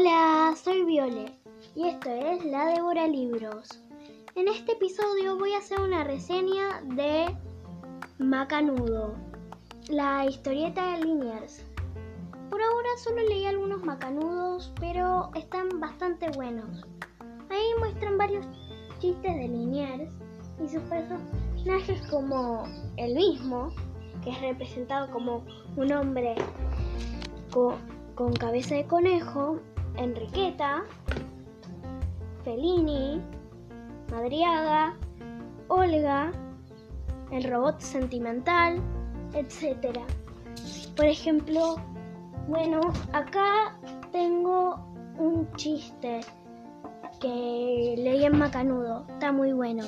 Hola, soy Viole y esto es La Devora Libros. En este episodio voy a hacer una reseña de Macanudo, la historieta de Liniers. Por ahora solo leí algunos macanudos, pero están bastante buenos. Ahí muestran varios chistes de Liniers y sus personajes como el mismo, que es representado como un hombre con, cabeza de conejo, Enriqueta, Felini, Madriaga, Olga, el robot sentimental, etc. Por ejemplo, bueno, acá tengo un chiste que leí en Macanudo, está muy bueno.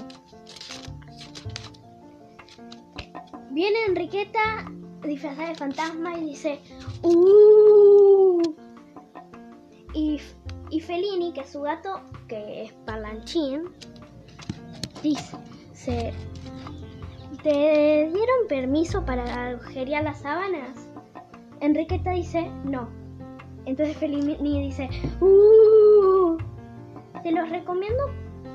Viene Enriqueta disfrazada de fantasma y dice ¡Uh! Y, y Felini, que es su gato, que es parlanchín, dice, ¿te dieron permiso para agujerear las sábanas? Enriqueta dice, no. Entonces Felini dice, ¡Uh! Te los recomiendo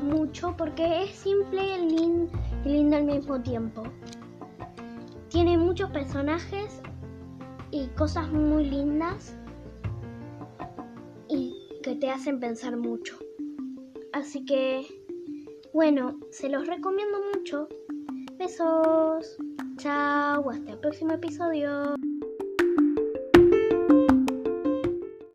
mucho porque es simple y lindo al mismo tiempo. Tiene muchos personajes y cosas muy lindas que te hacen pensar mucho. Así que, bueno, se los recomiendo mucho. Besos. Chao, hasta el próximo episodio.